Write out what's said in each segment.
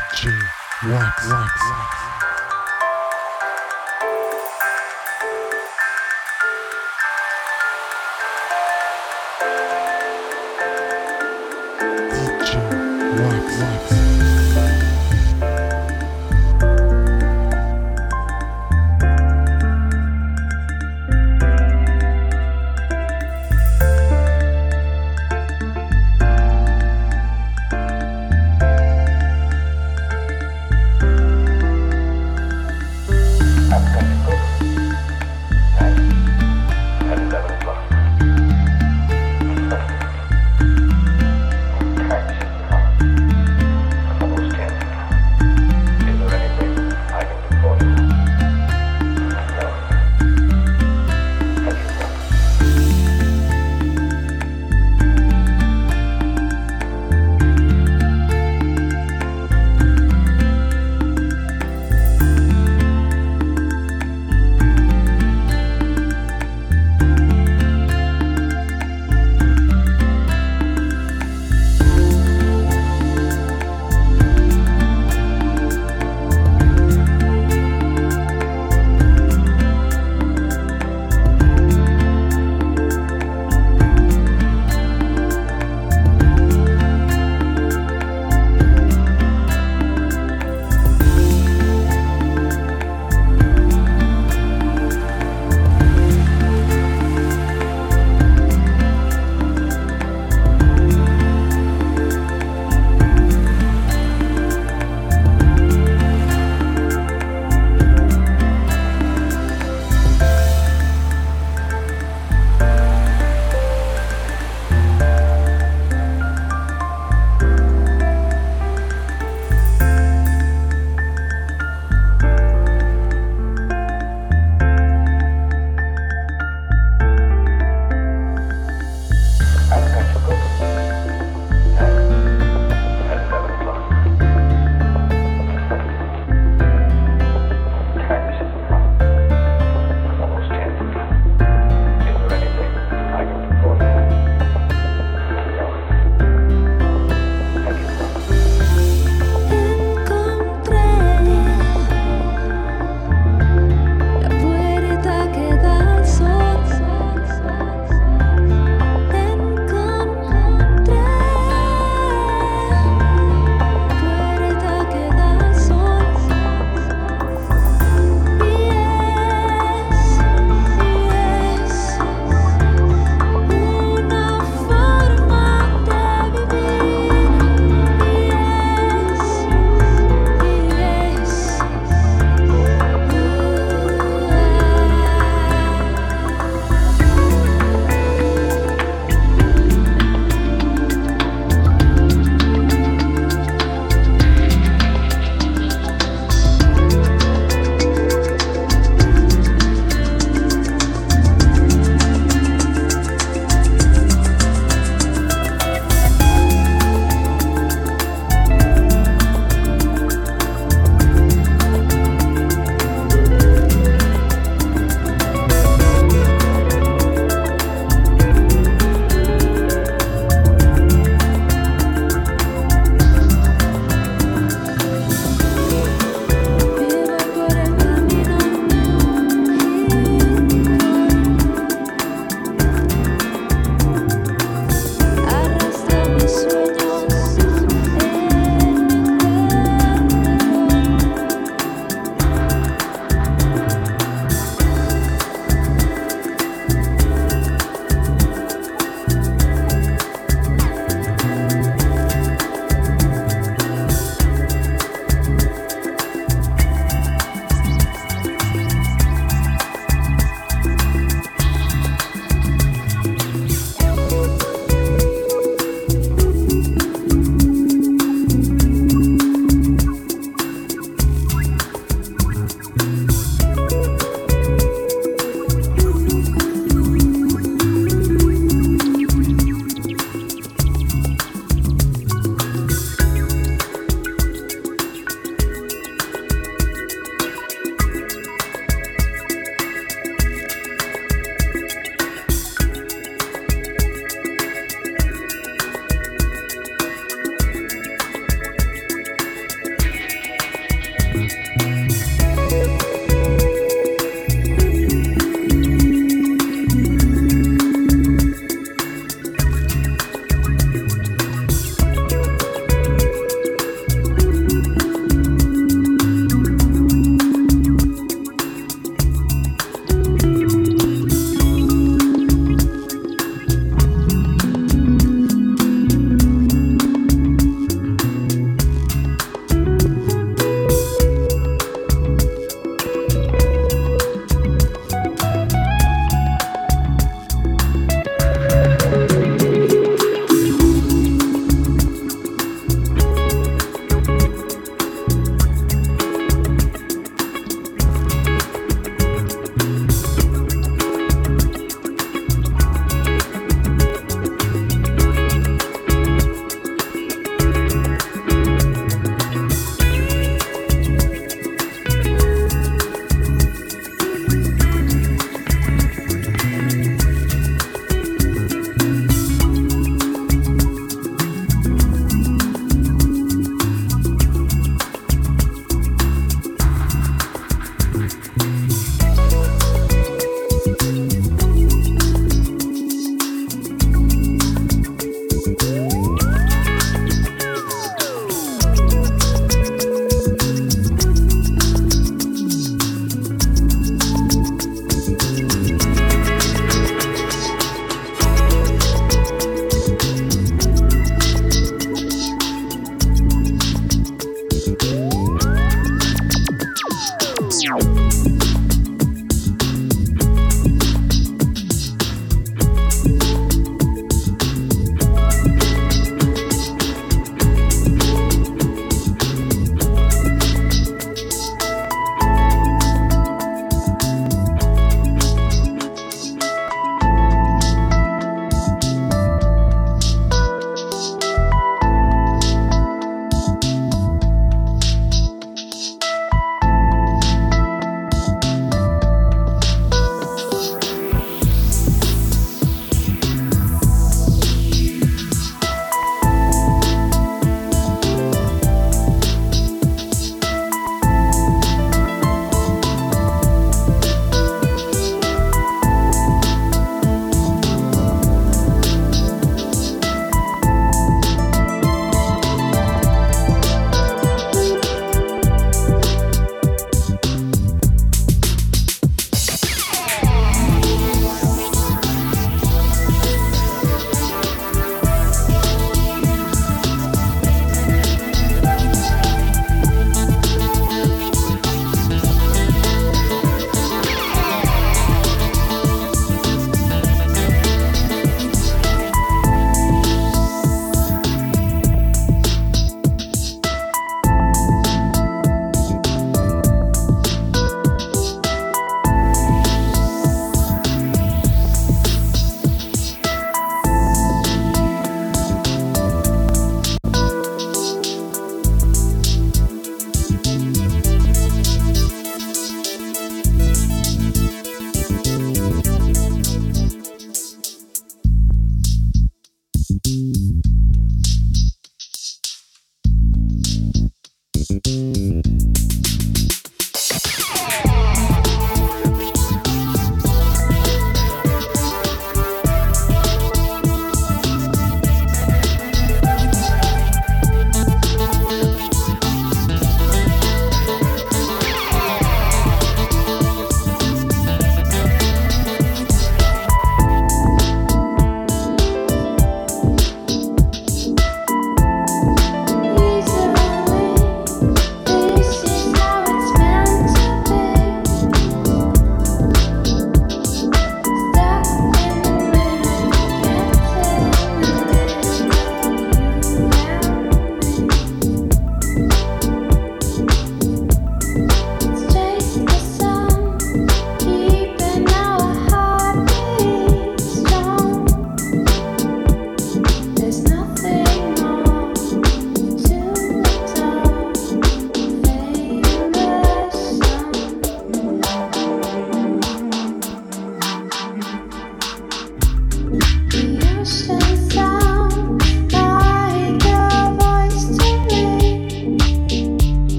DJ Wax. Wax. DJ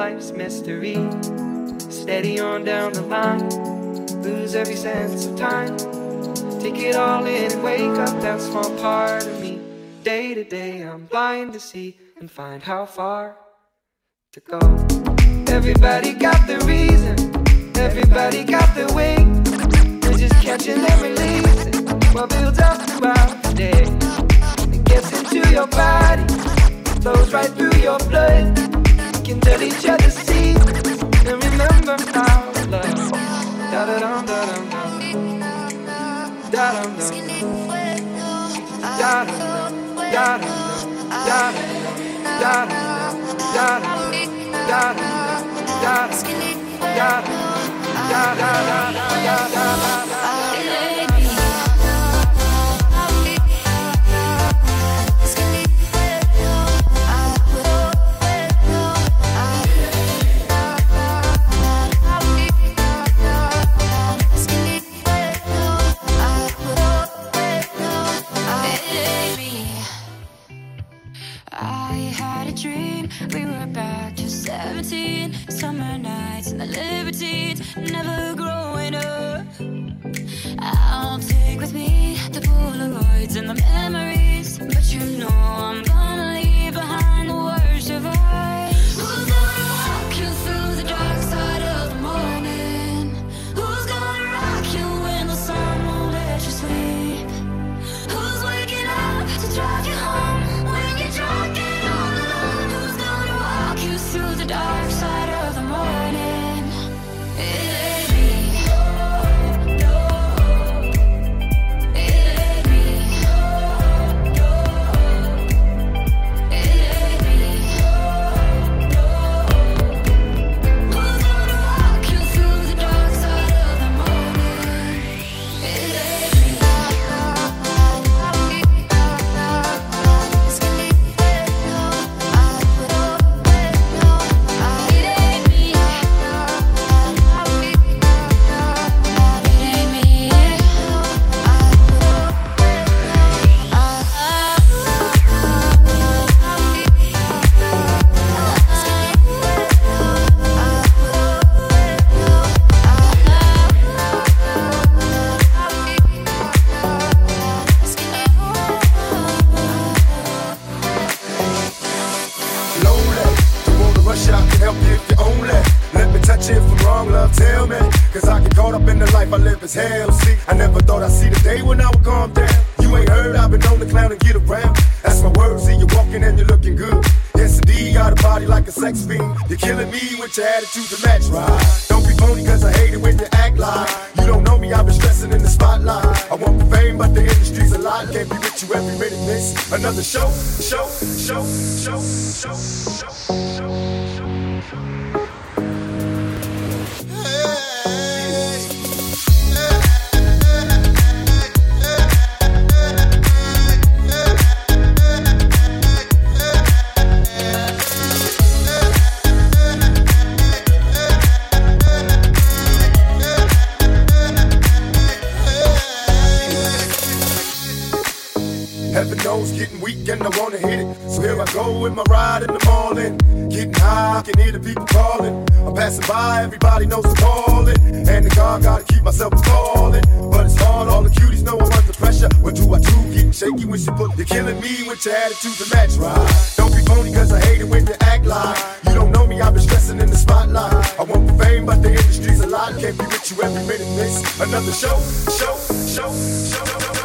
life's mystery. Steady on down the line, lose every sense of time. Take it all in and wake up that small part of me. Day to day, I'm blind to see and find how far to go. Everybody got the reason, everybody got the way. We're just catching and releasing what builds up throughout the day. It gets into your body, flows right through your blood can tell each other secrets and remember our love. Da da da. Da. Da. Da. Da. Da. Da. Da. Da. Da da da da da da MC. I never thought I'd see the day when I would calm down. You ain't heard, I've been on the clown and get around. That's my words, see you walking and you're looking good. Yes, indeed, got a body like a sex fiend. You're killing me with your attitude to match, right? Don't be phony, cause I hate it when you act like you don't know me. I've been stressing in the spotlight. I want the fame, but the industry's a lot. Can't be with you every minute, miss. Another show, show, show, show, show, show. show. I can hear the people calling. I'm passing by, everybody knows I'm calling. And the car gotta keep myself falling. But it's hard, all the cuties know I'm under pressure. What do I do? Getting shaky when she put, you're killing me with your attitude to match, right? Don't be phony, cause I hate it when you act like you don't know me. I've been stressing in the spotlight. I want the fame, but the industry's a lot. Can't be with you every minute, miss. Another show, show, show, show, show,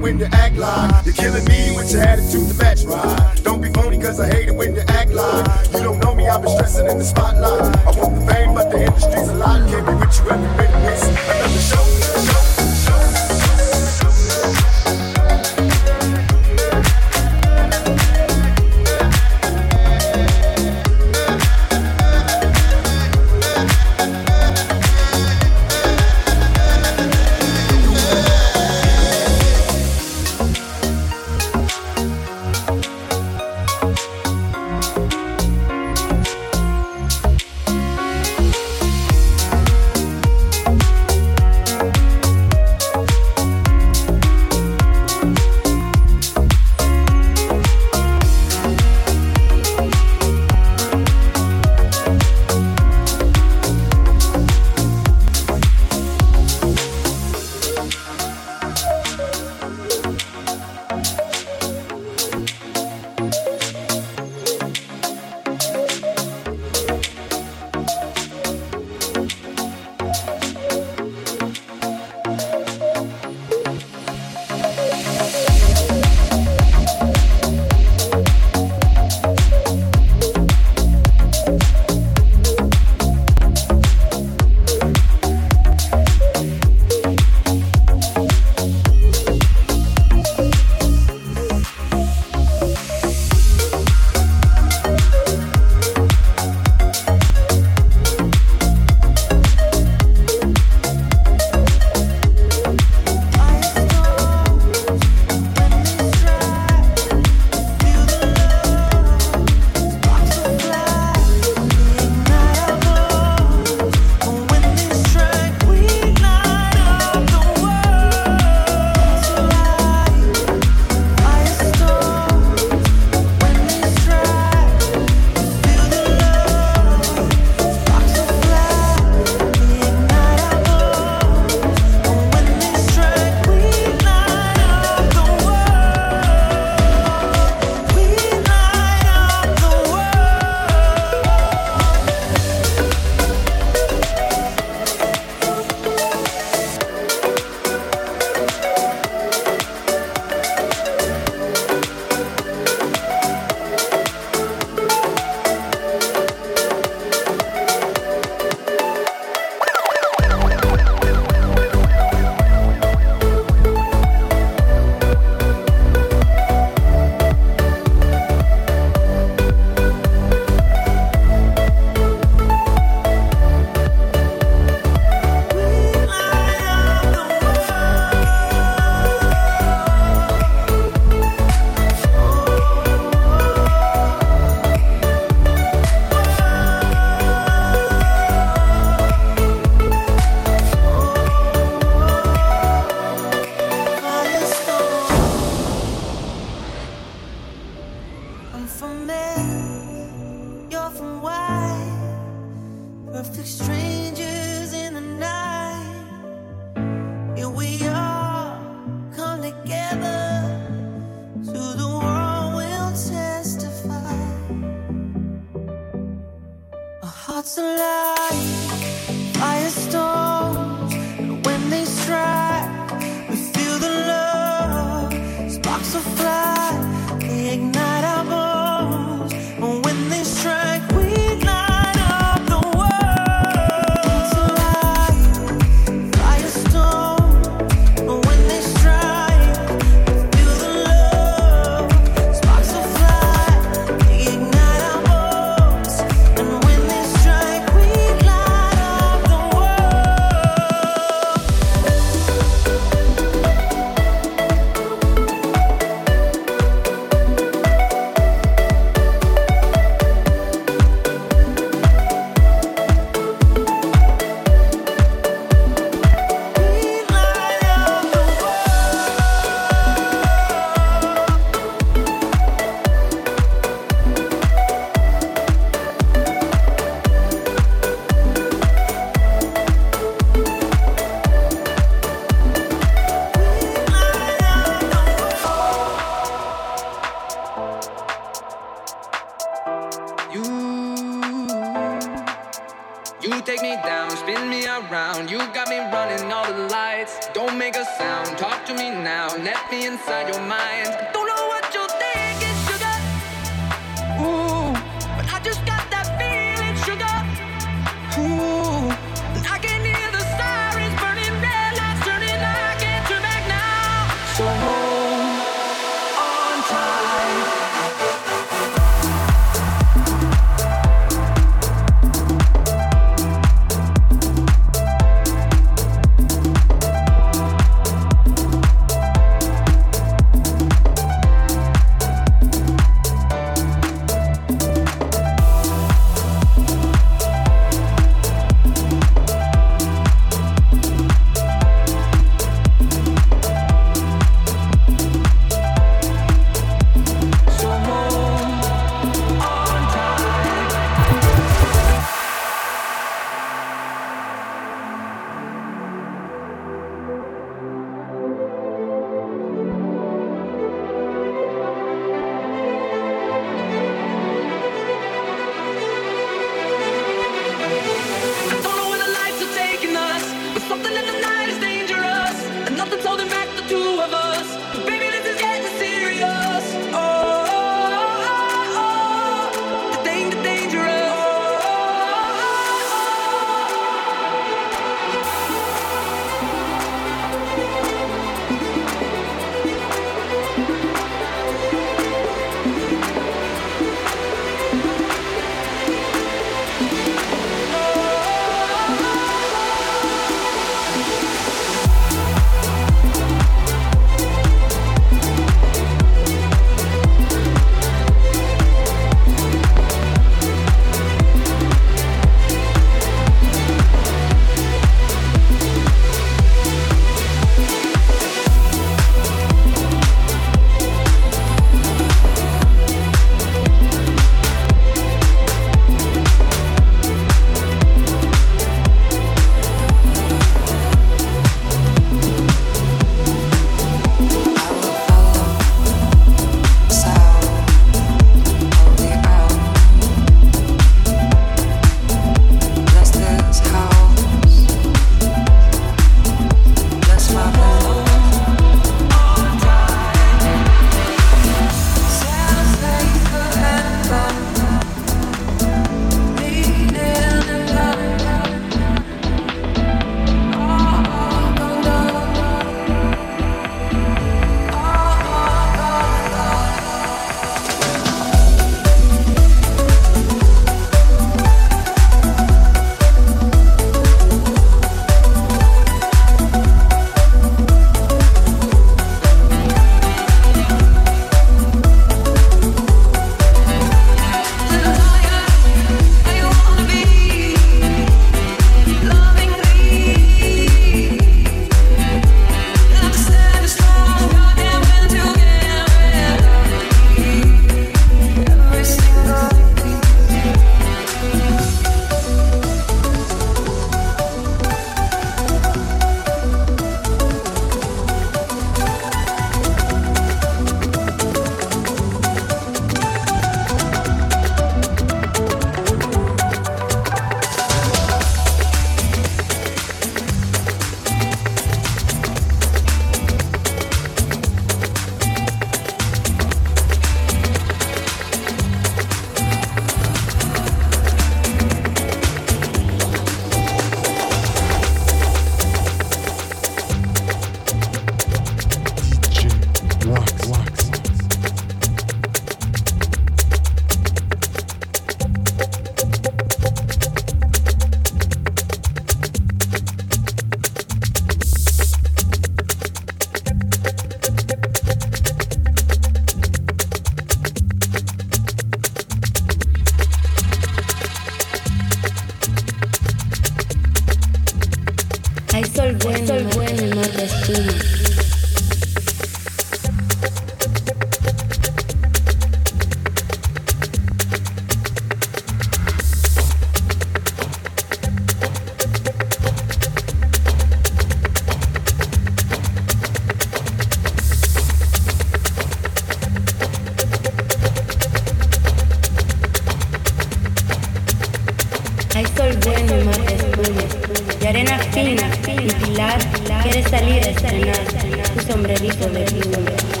fina, y Pilar quiere salir a estrenar su sombrerito de pluma.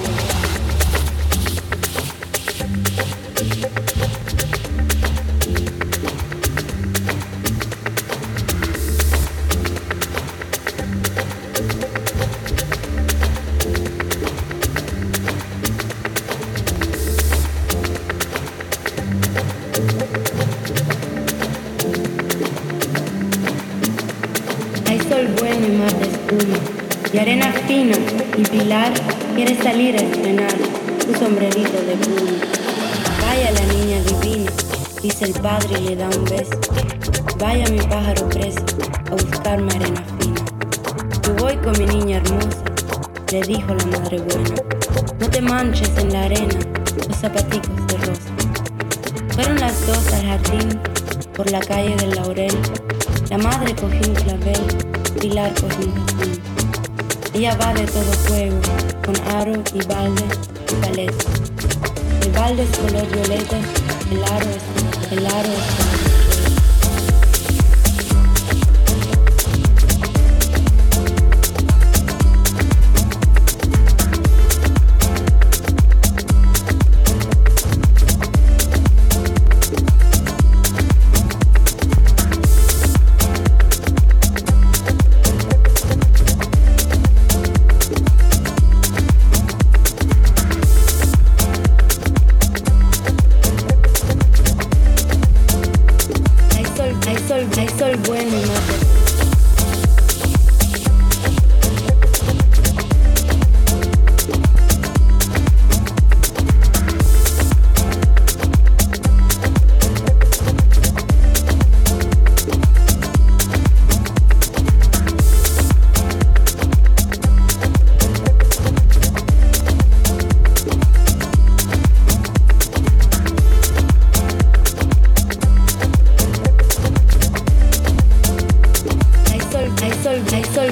El padre y le da un beso. Vaya mi pájaro preso a buscarme arena fina. Yo voy con mi niña hermosa, le dijo la madre buena. No te manches en la arena, los zapaticos de rosa. Fueron las dos al jardín, por la calle del laurel. La madre cogió un clavel, Pilar cogió un jazmín. Ella va de todo fuego, con aro y balde y paleta. El balde es color violeta, el aro es, el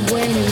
sol,